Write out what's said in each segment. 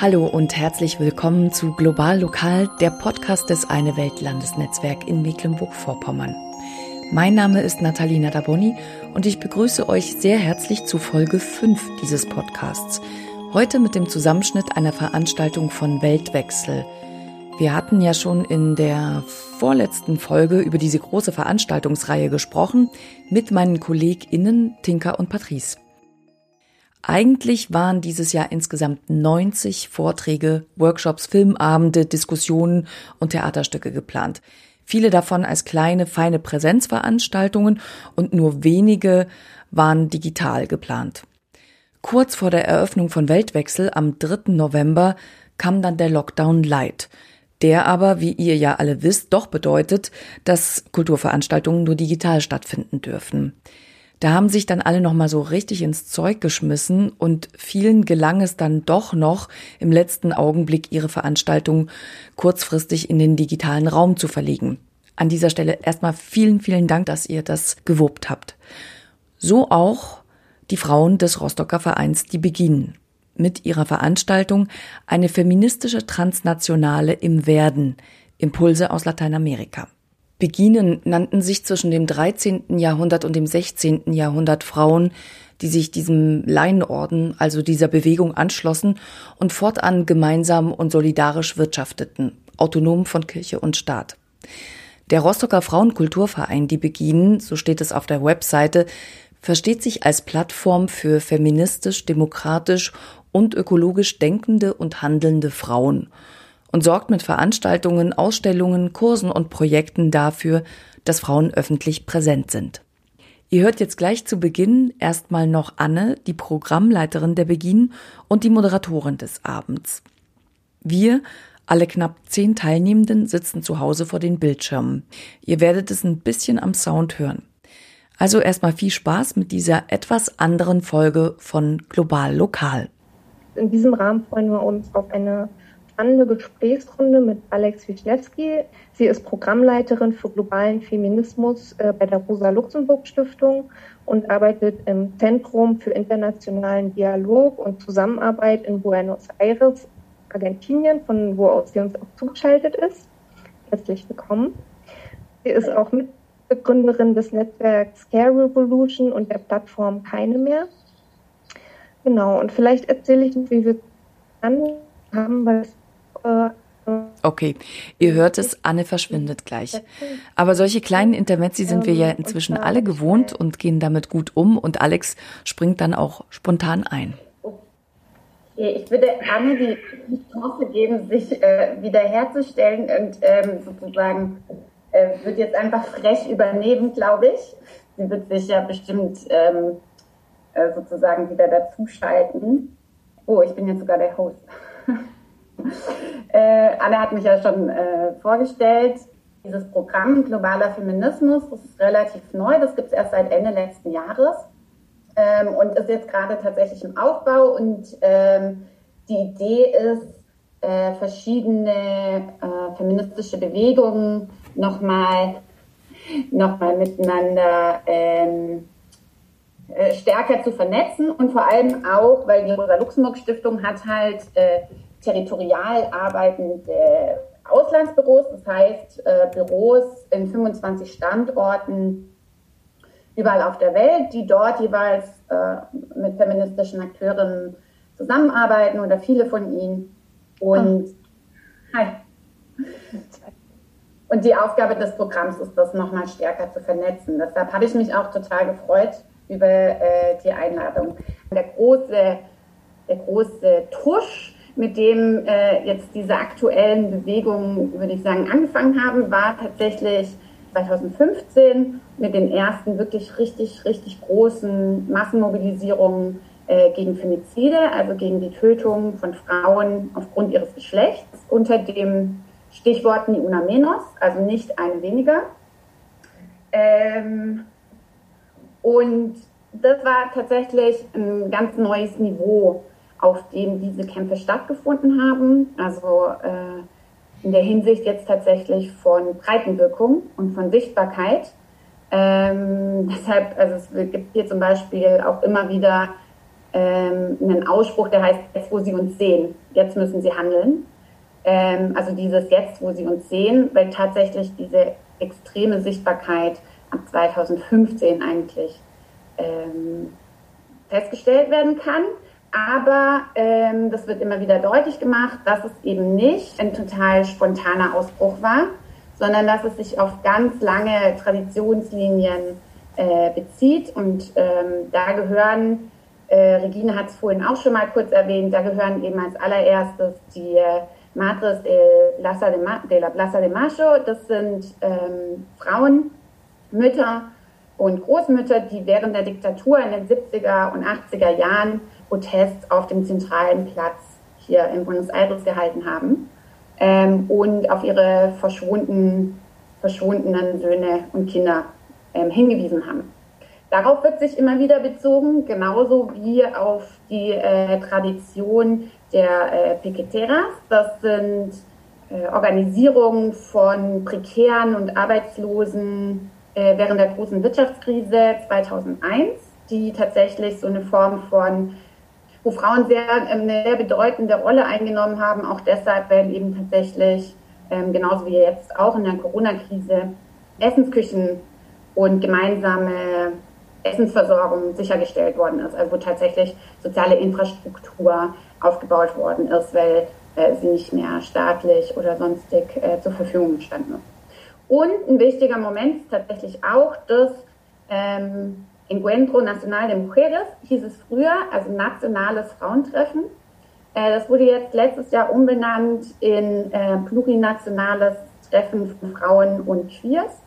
Hallo und herzlich willkommen zu Global Lokal, der Podcast des Eine Welt Landesnetzwerk in Mecklenburg-Vorpommern. Mein Name ist Nathalie Nadaboni und ich begrüße euch sehr herzlich zu Folge 5 dieses Podcasts. Heute mit dem Zusammenschnitt einer Veranstaltung von Weltwechsel. Wir hatten ja schon in der vorletzten Folge über diese große Veranstaltungsreihe gesprochen mit meinen KollegInnen Tinka und Patrice. Eigentlich waren dieses Jahr insgesamt 90 Vorträge, Workshops, Filmabende, Diskussionen und Theaterstücke geplant. Viele davon als kleine, feine Präsenzveranstaltungen und nur wenige waren digital geplant. Kurz vor der Eröffnung von Weltwechsel am 3. November kam dann der Lockdown Light, der aber, wie ihr ja alle wisst, doch bedeutet, dass Kulturveranstaltungen nur digital stattfinden dürfen. Da haben sich dann alle noch mal so richtig ins Zeug geschmissen und vielen gelang es dann doch noch im letzten Augenblick ihre Veranstaltung kurzfristig in den digitalen Raum zu verlegen. An dieser Stelle erstmal vielen, vielen Dank, dass ihr das gewuppt habt. So auch die Frauen des Rostocker Vereins Die Beginn mit ihrer Veranstaltung eine feministische Transnationale im Werden, Impulse aus Lateinamerika. Beginen nannten sich zwischen dem 13. Jahrhundert und dem 16. Jahrhundert Frauen, die sich diesem Laienorden, also dieser Bewegung anschlossen und fortan gemeinsam und solidarisch wirtschafteten, autonom von Kirche und Staat. Der Rostocker Frauenkulturverein Die Beginen, so steht es auf der Webseite, versteht sich als Plattform für feministisch, demokratisch und ökologisch denkende und handelnde Frauen und sorgt mit Veranstaltungen, Ausstellungen, Kursen und Projekten dafür, dass Frauen öffentlich präsent sind. Ihr hört jetzt gleich zu Beginn erstmal noch Anne, die Programmleiterin der Beginn und die Moderatorin des Abends. Wir, alle knapp zehn Teilnehmenden, sitzen zu Hause vor den Bildschirmen. Ihr werdet es ein bisschen am Sound hören. Also erstmal viel Spaß mit dieser etwas anderen Folge von Global Lokal. In diesem Rahmen freuen wir uns auf eine spannende Gesprächsrunde mit Alex Wiślewski. Sie ist Programmleiterin für globalen Feminismus äh, bei der Rosa-Luxemburg-Stiftung und arbeitet im Zentrum für internationalen Dialog und Zusammenarbeit in Buenos Aires, Argentinien, von wo aus sie uns auch zugeschaltet ist. Herzlich willkommen. Sie ist auch Mitbegründerin des Netzwerks Care Revolution und der Plattform Keine mehr. Genau, und vielleicht erzähle ich, wie wir haben, weil es Okay, ihr hört es, Anne verschwindet gleich. Aber solche kleinen Intermezzi sind wir ja inzwischen alle gewohnt und gehen damit gut um und Alex springt dann auch spontan ein. Ich würde Anne die, Chance geben, sich äh, wiederherzustellen und ähm, sozusagen äh, wird jetzt einfach frech übernehmen, glaube ich. Sie wird sich ja bestimmt ähm, äh, sozusagen wieder dazuschalten. Oh, ich bin jetzt sogar der Host. Äh, Anne hat mich ja schon äh, vorgestellt. Dieses Programm Globaler Feminismus, das ist relativ neu, das gibt es erst seit Ende letzten Jahres ähm, und ist jetzt gerade tatsächlich im Aufbau. Und ähm, die Idee ist, äh, verschiedene äh, feministische Bewegungen nochmal noch mal miteinander ähm, äh, stärker zu vernetzen und vor allem auch, weil die Rosa-Luxemburg-Stiftung hat halt äh, territorial arbeitende Auslandsbüros, das heißt äh, Büros in 25 Standorten überall auf der Welt, die dort jeweils äh, mit feministischen Akteurinnen zusammenarbeiten oder viele von ihnen. Und, oh. Und die Aufgabe des Programms ist, das nochmal stärker zu vernetzen. Deshalb habe ich mich auch total gefreut über äh, die Einladung. Der große, der große Tusch mit dem äh, jetzt diese aktuellen Bewegungen, würde ich sagen, angefangen haben, war tatsächlich 2015 mit den ersten wirklich richtig, richtig großen Massenmobilisierungen äh, gegen Femizide, also gegen die Tötung von Frauen aufgrund ihres Geschlechts, unter dem Stichwort Ni una menos, also nicht eine weniger. Ähm, und das war tatsächlich ein ganz neues Niveau auf dem diese Kämpfe stattgefunden haben. Also äh, in der Hinsicht jetzt tatsächlich von Breitenwirkung und von Sichtbarkeit. Ähm, deshalb, also es gibt hier zum Beispiel auch immer wieder ähm, einen Ausspruch, der heißt, jetzt wo Sie uns sehen, jetzt müssen Sie handeln. Ähm, also dieses Jetzt, wo Sie uns sehen, weil tatsächlich diese extreme Sichtbarkeit ab 2015 eigentlich ähm, festgestellt werden kann. Aber ähm, das wird immer wieder deutlich gemacht, dass es eben nicht ein total spontaner Ausbruch war, sondern dass es sich auf ganz lange Traditionslinien äh, bezieht. Und ähm, da gehören, äh, Regine hat es vorhin auch schon mal kurz erwähnt, da gehören eben als allererstes die äh, Madres de, Plaza de, Ma de la Plaza de Mayo. Das sind ähm, Frauen, Mütter und Großmütter, die während der Diktatur in den 70er und 80er Jahren Protest auf dem zentralen Platz hier in Buenos Aires gehalten haben ähm, und auf ihre verschwundenen, verschwundenen Söhne und Kinder ähm, hingewiesen haben. Darauf wird sich immer wieder bezogen, genauso wie auf die äh, Tradition der äh, Piqueteras. Das sind äh, Organisierungen von prekären und Arbeitslosen äh, während der großen Wirtschaftskrise 2001, die tatsächlich so eine Form von wo Frauen sehr, ähm, eine sehr bedeutende Rolle eingenommen haben, auch deshalb, weil eben tatsächlich, ähm, genauso wie jetzt auch in der Corona-Krise, Essensküchen und gemeinsame Essensversorgung sichergestellt worden ist, also wo tatsächlich soziale Infrastruktur aufgebaut worden ist, weil äh, sie nicht mehr staatlich oder sonstig äh, zur Verfügung standen. Und ein wichtiger Moment ist tatsächlich auch, dass ähm, Encuentro Nacional de Mujeres hieß es früher, also nationales Frauentreffen. Äh, das wurde jetzt letztes Jahr umbenannt in äh, plurinationales Treffen von Frauen und Queers.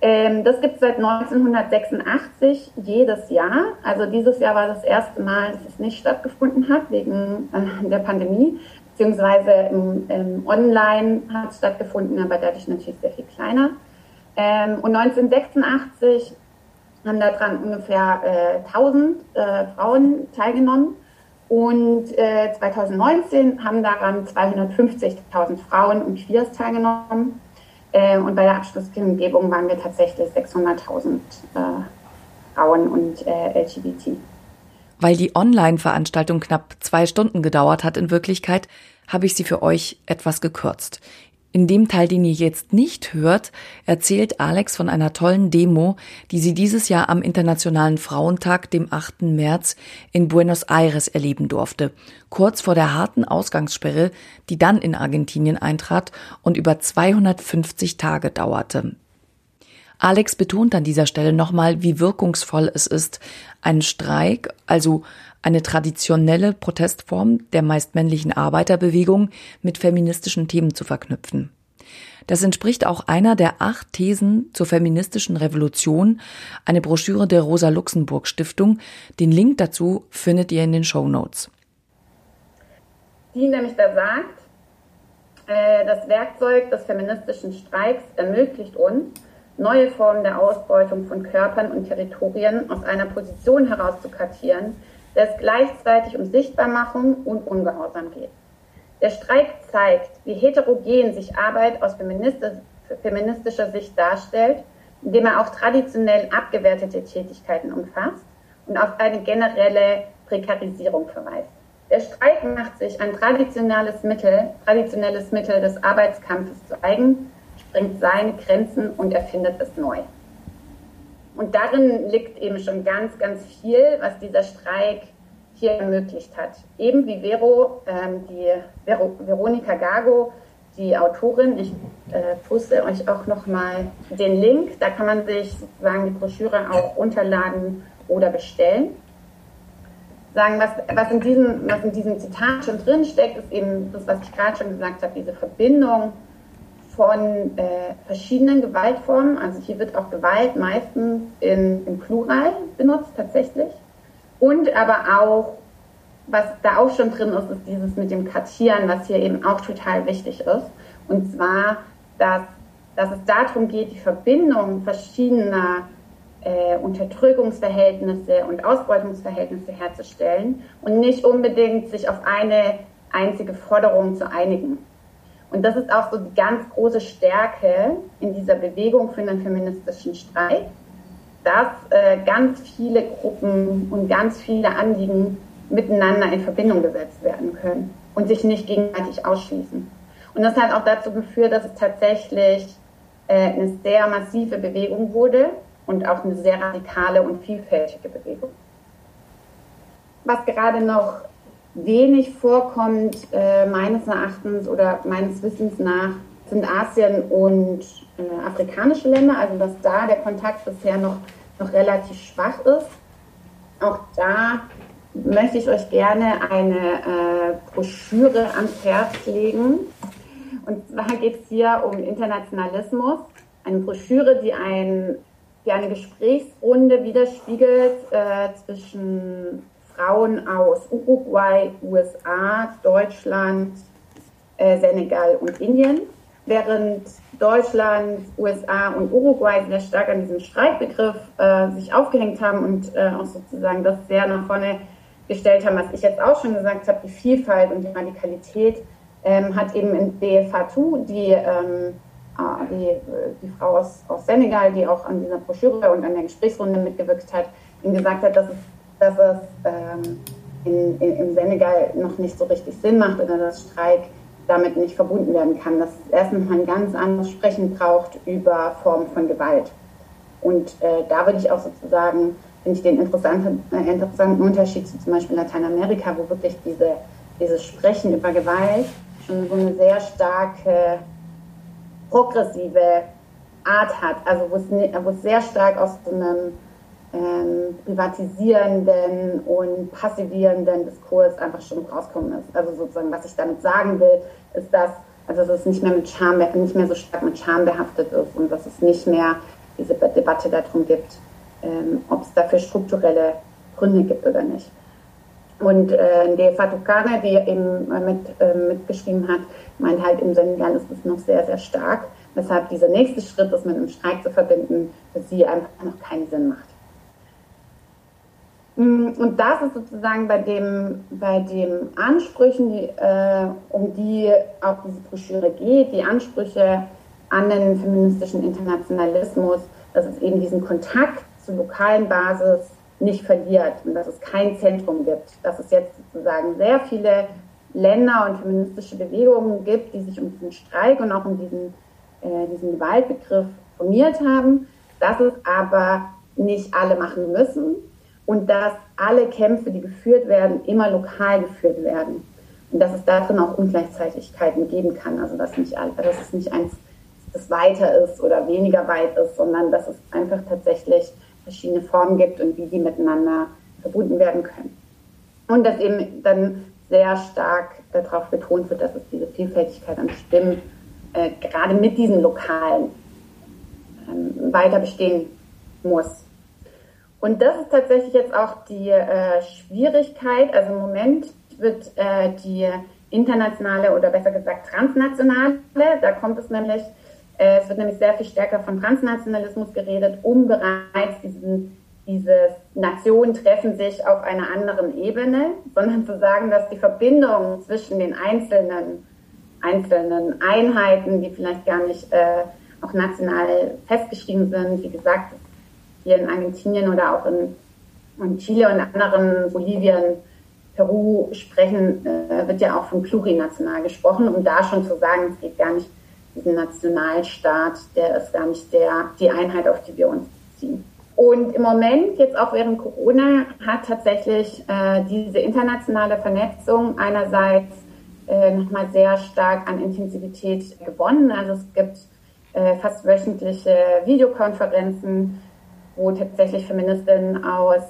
Ähm, das gibt es seit 1986 jedes Jahr. Also dieses Jahr war das erste Mal, dass es nicht stattgefunden hat wegen äh, der Pandemie, beziehungsweise im, im Online hat es stattgefunden, aber dadurch natürlich sehr viel kleiner. Ähm, und 1986 haben daran ungefähr äh, 1000 äh, Frauen teilgenommen und äh, 2019 haben daran 250.000 Frauen und Queers teilgenommen. Äh, und bei der Abschlusskundgebung waren wir tatsächlich 600.000 äh, Frauen und äh, LGBT. Weil die Online-Veranstaltung knapp zwei Stunden gedauert hat in Wirklichkeit, habe ich sie für euch etwas gekürzt. In dem Teil, den ihr jetzt nicht hört, erzählt Alex von einer tollen Demo, die sie dieses Jahr am Internationalen Frauentag, dem 8. März, in Buenos Aires erleben durfte, kurz vor der harten Ausgangssperre, die dann in Argentinien eintrat und über 250 Tage dauerte. Alex betont an dieser Stelle nochmal, wie wirkungsvoll es ist, einen Streik, also eine traditionelle Protestform der meist männlichen Arbeiterbewegung mit feministischen Themen zu verknüpfen. Das entspricht auch einer der acht Thesen zur feministischen Revolution, eine Broschüre der Rosa Luxemburg Stiftung. Den Link dazu findet ihr in den Show Notes. Die nämlich da sagt, äh, das Werkzeug des feministischen Streiks ermöglicht uns, neue Formen der Ausbeutung von Körpern und Territorien aus einer Position heraus zu kartieren, der es gleichzeitig um Sichtbarmachung und Ungehorsam geht. Der Streik zeigt, wie heterogen sich Arbeit aus feministischer Sicht darstellt, indem er auch traditionell abgewertete Tätigkeiten umfasst und auf eine generelle Prekarisierung verweist. Der Streik macht sich ein traditionelles Mittel, traditionelles Mittel des Arbeitskampfes zu eigen, sprengt seine Grenzen und erfindet es neu. Und darin liegt eben schon ganz, ganz viel, was dieser Streik hier ermöglicht hat. Eben wie Vero, ähm, die Vero, Veronika Gago, die Autorin, ich äh, poste euch auch nochmal den Link, da kann man sich sozusagen die Broschüre auch runterladen oder bestellen. Sagen, was, was, in diesem, was in diesem Zitat schon drin steckt, ist eben das, was ich gerade schon gesagt habe, diese Verbindung von äh, verschiedenen Gewaltformen. Also hier wird auch Gewalt meistens in, im Plural benutzt tatsächlich. Und aber auch, was da auch schon drin ist, ist dieses mit dem Kartieren, was hier eben auch total wichtig ist. Und zwar, dass, dass es darum geht, die Verbindung verschiedener äh, Unterdrückungsverhältnisse und Ausbeutungsverhältnisse herzustellen und nicht unbedingt sich auf eine einzige Forderung zu einigen. Und das ist auch so die ganz große Stärke in dieser Bewegung für einen feministischen Streik, dass äh, ganz viele Gruppen und ganz viele Anliegen miteinander in Verbindung gesetzt werden können und sich nicht gegenseitig ausschließen. Und das hat auch dazu geführt, dass es tatsächlich äh, eine sehr massive Bewegung wurde und auch eine sehr radikale und vielfältige Bewegung. Was gerade noch wenig vorkommt, äh, meines Erachtens oder meines Wissens nach, sind Asien und äh, afrikanische Länder, also dass da der Kontakt bisher noch, noch relativ schwach ist. Auch da möchte ich euch gerne eine äh, Broschüre ans Herz legen. Und zwar geht es hier um Internationalismus. Eine Broschüre, die, ein, die eine Gesprächsrunde widerspiegelt äh, zwischen Frauen aus Uruguay, USA, Deutschland, äh, Senegal und Indien. Während Deutschland, USA und Uruguay sehr stark an diesem Streikbegriff äh, sich aufgehängt haben und äh, auch sozusagen das sehr nach vorne gestellt haben, was ich jetzt auch schon gesagt habe, die Vielfalt und die Radikalität, ähm, hat eben in BFH2 die, ähm, ah, die, die Frau aus, aus Senegal, die auch an dieser Broschüre und an der Gesprächsrunde mitgewirkt hat, ihm gesagt hat, dass es, dass es ähm, in, in, im Senegal noch nicht so richtig Sinn macht oder dass Streik damit nicht verbunden werden kann, dass es erstens mal ein ganz anderes Sprechen braucht über Formen von Gewalt. Und äh, da würde ich auch sozusagen finde ich den interessanten, äh, interessanten Unterschied zu zum Beispiel Lateinamerika, wo wirklich diese, dieses Sprechen über Gewalt schon so eine sehr starke progressive Art hat, also wo es, wo es sehr stark aus so einem ähm, privatisierenden und passivierenden Diskurs einfach schon rauskommen ist. Also sozusagen, was ich damit sagen will, ist, dass also dass es nicht mehr mit Scham, nicht mehr so stark mit Scham behaftet ist und dass es nicht mehr diese Debatte darum gibt, ähm, ob es dafür strukturelle Gründe gibt oder nicht. Und äh, die Fatukane, die eben mit, äh, mitgeschrieben hat, meint halt, im Senegal ist es noch sehr, sehr stark, weshalb dieser nächste Schritt, das mit einem Streik zu verbinden, für sie einfach noch keinen Sinn macht. Mm, und das ist sozusagen bei dem, bei den Ansprüchen, die, äh, um die auch diese Broschüre geht, die Ansprüche an den feministischen Internationalismus, dass es eben diesen Kontakt zur lokalen Basis nicht verliert und dass es kein Zentrum gibt. Dass es jetzt sozusagen sehr viele Länder und feministische Bewegungen gibt, die sich um diesen Streik und auch um diesen, äh, diesen Gewaltbegriff formiert haben, dass es aber nicht alle machen müssen und dass alle Kämpfe, die geführt werden, immer lokal geführt werden. Und dass es darin auch Ungleichzeitigkeiten geben kann. Also dass, nicht, dass es nicht eins, das weiter ist oder weniger weit ist, sondern dass es einfach tatsächlich verschiedene Formen gibt und wie die miteinander verbunden werden können. Und dass eben dann sehr stark darauf betont wird, dass es diese Vielfältigkeit an Stimmen äh, gerade mit diesen Lokalen ähm, weiter bestehen muss. Und das ist tatsächlich jetzt auch die äh, Schwierigkeit. Also im Moment wird äh, die internationale oder besser gesagt transnationale, da kommt es nämlich äh, es wird nämlich sehr viel stärker von Transnationalismus geredet, um bereits diesen, dieses Nationen treffen sich auf einer anderen Ebene, sondern zu sagen, dass die Verbindung zwischen den einzelnen, einzelnen Einheiten, die vielleicht gar nicht äh, auch national festgeschrieben sind, wie gesagt, hier in Argentinien oder auch in, in Chile und anderen, Bolivien, Peru sprechen, äh, wird ja auch von plurinational gesprochen, um da schon zu sagen, es geht gar nicht diesen Nationalstaat, der ist gar nicht der, die Einheit, auf die wir uns ziehen. Und im Moment, jetzt auch während Corona, hat tatsächlich äh, diese internationale Vernetzung einerseits äh, nochmal sehr stark an Intensivität gewonnen. Also es gibt äh, fast wöchentliche Videokonferenzen, wo tatsächlich Feministinnen aus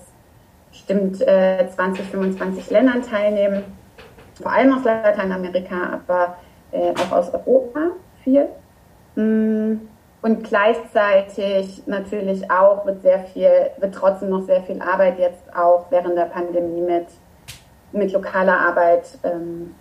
bestimmt äh, 20, 25 Ländern teilnehmen, vor allem aus Lateinamerika, aber äh, auch aus Europa viel. Mm, und gleichzeitig natürlich auch wird sehr viel, wird trotzdem noch sehr viel Arbeit jetzt auch während der Pandemie mit, mit lokaler Arbeit ähm,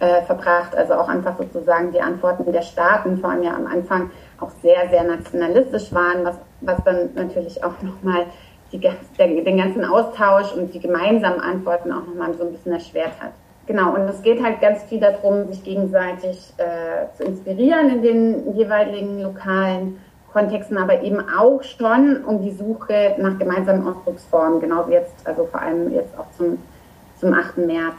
äh, verbracht. Also auch einfach sozusagen die Antworten der Staaten, vor allem ja am Anfang auch sehr, sehr nationalistisch waren, was, was dann natürlich auch nochmal den ganzen Austausch und die gemeinsamen Antworten auch nochmal so ein bisschen erschwert hat. Genau, und es geht halt ganz viel darum, sich gegenseitig äh, zu inspirieren in den jeweiligen lokalen Kontexten aber eben auch schon um die Suche nach gemeinsamen Ausdrucksformen, genau jetzt, also vor allem jetzt auch zum, zum 8. März.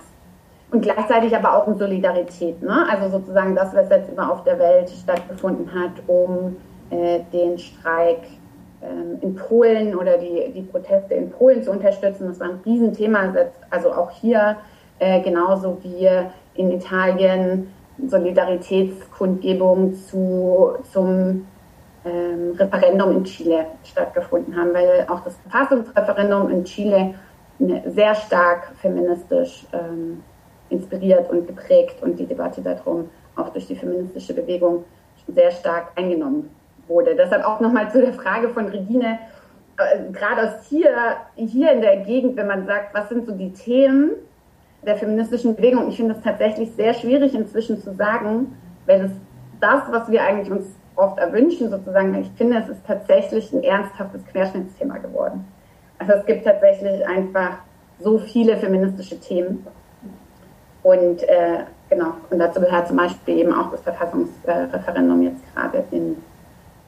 Und gleichzeitig aber auch um Solidarität, ne? also sozusagen das, was jetzt immer auf der Welt stattgefunden hat, um äh, den Streik in Polen oder die, die Proteste in Polen zu unterstützen. Das war ein Riesenthema, also auch hier äh, genauso wie in Italien Solidaritätskundgebung zu, zum ähm, Referendum in Chile stattgefunden haben, weil auch das Verfassungsreferendum in Chile sehr stark feministisch ähm, inspiriert und geprägt und die Debatte darum auch durch die feministische Bewegung sehr stark eingenommen wurde. Deshalb auch nochmal zu der Frage von Regine, äh, gerade aus hier, hier in der Gegend, wenn man sagt, was sind so die Themen der feministischen Bewegung, ich finde es tatsächlich sehr schwierig inzwischen zu sagen, weil es das, was wir eigentlich uns oft erwünschen, sozusagen, ich finde, es ist tatsächlich ein ernsthaftes Querschnittsthema geworden. Also es gibt tatsächlich einfach so viele feministische Themen. Und äh, genau, und dazu gehört zum Beispiel eben auch das Verfassungsreferendum jetzt gerade in,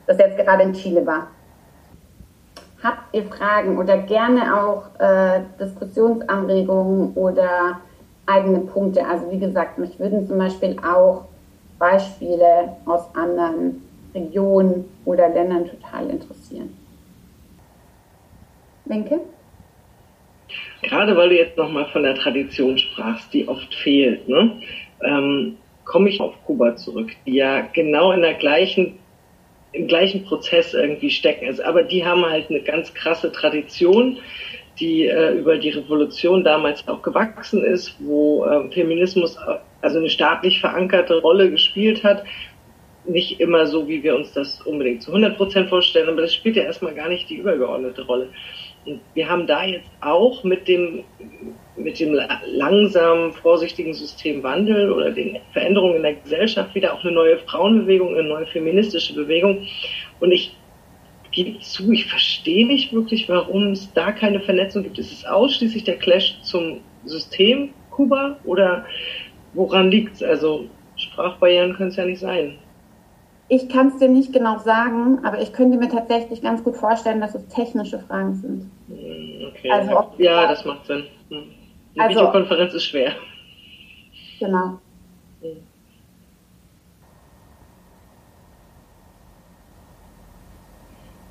das jetzt gerade in Chile war. Habt ihr Fragen oder gerne auch äh, Diskussionsanregungen oder eigene Punkte? Also wie gesagt, mich würden zum Beispiel auch Beispiele aus anderen Regionen oder Ländern total interessieren. Wenke? Gerade weil du jetzt nochmal von der Tradition sprachst, die oft fehlt, ne? ähm, komme ich auf Kuba zurück, die ja genau in der gleichen, im gleichen Prozess irgendwie stecken. Also, aber die haben halt eine ganz krasse Tradition, die äh, über die Revolution damals auch gewachsen ist, wo äh, Feminismus also eine staatlich verankerte Rolle gespielt hat nicht immer so, wie wir uns das unbedingt zu 100 Prozent vorstellen, aber das spielt ja erstmal gar nicht die übergeordnete Rolle. Wir haben da jetzt auch mit dem, mit dem langsamen, vorsichtigen Systemwandel oder den Veränderungen in der Gesellschaft wieder auch eine neue Frauenbewegung, eine neue feministische Bewegung. Und ich gebe zu, ich verstehe nicht wirklich, warum es da keine Vernetzung gibt. Ist es ausschließlich der Clash zum System Kuba oder woran liegt es? Also Sprachbarrieren können es ja nicht sein. Ich kann es dir nicht genau sagen, aber ich könnte mir tatsächlich ganz gut vorstellen, dass es technische Fragen sind. Hm, okay. Also ja, das macht Sinn. Hm. Die also, Videokonferenz ist schwer. Genau.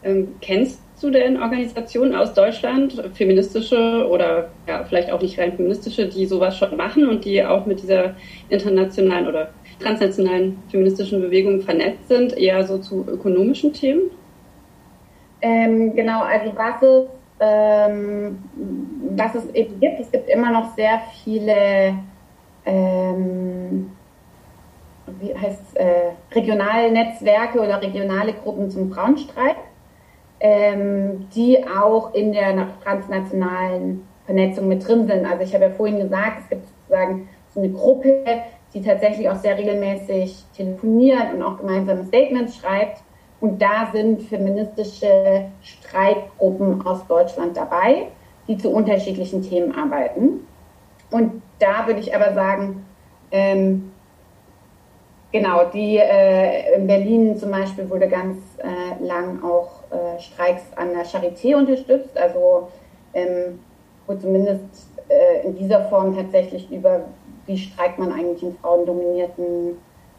Ähm, kennst du denn Organisationen aus Deutschland, feministische oder ja, vielleicht auch nicht rein feministische, die sowas schon machen und die auch mit dieser internationalen oder transnationalen feministischen Bewegungen vernetzt sind, eher so zu ökonomischen Themen? Ähm, genau, also was es, ähm, was es eben gibt, es gibt immer noch sehr viele, ähm, wie heißt äh, regionale Netzwerke oder regionale Gruppen zum Frauenstreit, ähm, die auch in der transnationalen Vernetzung mit drin sind. Also ich habe ja vorhin gesagt, es gibt sozusagen so eine Gruppe, die tatsächlich auch sehr regelmäßig telefoniert und auch gemeinsame Statements schreibt. Und da sind feministische Streitgruppen aus Deutschland dabei, die zu unterschiedlichen Themen arbeiten. Und da würde ich aber sagen, ähm, genau, die äh, in Berlin zum Beispiel wurde ganz äh, lang auch äh, Streiks an der Charité unterstützt, also ähm, wo zumindest äh, in dieser Form tatsächlich über wie streikt man eigentlich in frauendominierten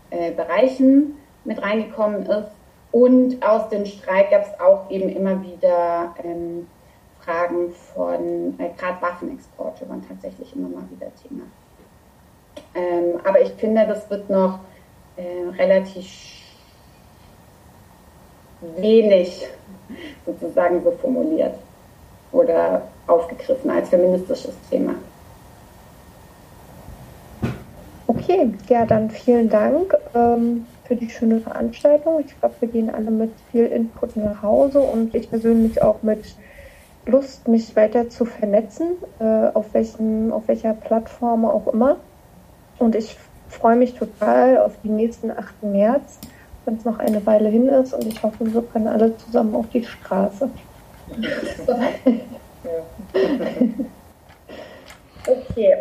äh, Bereichen mit reingekommen ist. Und aus dem Streik gab es auch eben immer wieder ähm, Fragen von, äh, gerade Waffenexporte waren tatsächlich immer mal wieder Thema. Ähm, aber ich finde, das wird noch äh, relativ wenig sozusagen so formuliert oder aufgegriffen als feministisches Thema. Okay, ja, dann vielen Dank ähm, für die schöne Veranstaltung. Ich glaube, wir gehen alle mit viel Input nach Hause und ich persönlich auch mit Lust, mich weiter zu vernetzen, äh, auf, welchen, auf welcher Plattform auch immer. Und ich freue mich total auf den nächsten 8. März, wenn es noch eine Weile hin ist und ich hoffe, wir können alle zusammen auf die Straße. okay,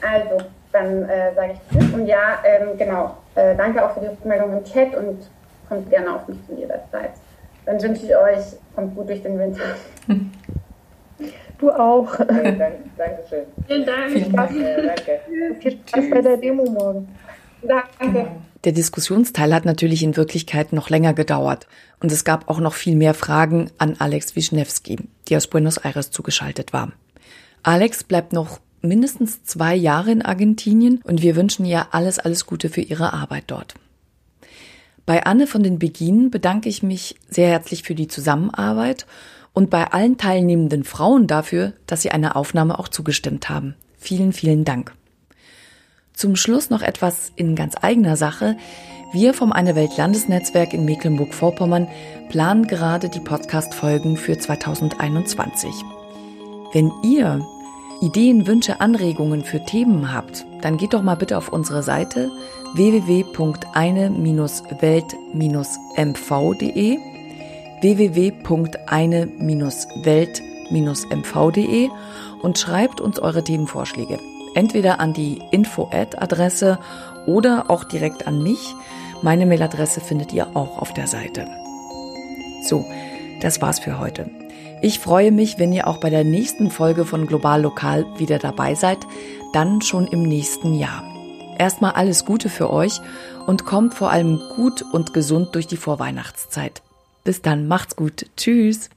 also dann äh, sage ich Tschüss. Und ja, ähm, genau, äh, danke auch für die Rückmeldung im Chat und kommt gerne auf mich zu jederzeit. Dann wünsche ich euch, kommt gut durch den Winter. Du auch. Okay, danke, Dankeschön. Vielen Dank. Viel Spaß, Äh, danke. viel Spaß bei der Demo morgen. Danke. Der Diskussionsteil hat natürlich in Wirklichkeit noch länger gedauert und es gab auch noch viel mehr Fragen an Alex Wischnewski, die aus Buenos Aires zugeschaltet war. Alex bleibt noch mindestens zwei Jahre in Argentinien und wir wünschen ihr alles, alles Gute für ihre Arbeit dort. Bei Anne von den Beginen bedanke ich mich sehr herzlich für die Zusammenarbeit und bei allen teilnehmenden Frauen dafür, dass sie einer Aufnahme auch zugestimmt haben. Vielen, vielen Dank. Zum Schluss noch etwas in ganz eigener Sache. Wir vom Eine Welt Landesnetzwerk in Mecklenburg-Vorpommern planen gerade die Podcast-Folgen für 2021. Wenn ihr Ideen, Wünsche, Anregungen für Themen habt, dann geht doch mal bitte auf unsere Seite www.eine-welt-mv.de www.eine-welt-mv.de und schreibt uns eure Themenvorschläge. Entweder an die Info-Ad-Adresse oder auch direkt an mich. Meine Mailadresse findet ihr auch auf der Seite. So, das war's für heute. Ich freue mich, wenn ihr auch bei der nächsten Folge von Global Lokal wieder dabei seid, dann schon im nächsten Jahr. Erstmal alles Gute für euch und kommt vor allem gut und gesund durch die Vorweihnachtszeit. Bis dann, macht's gut. Tschüss.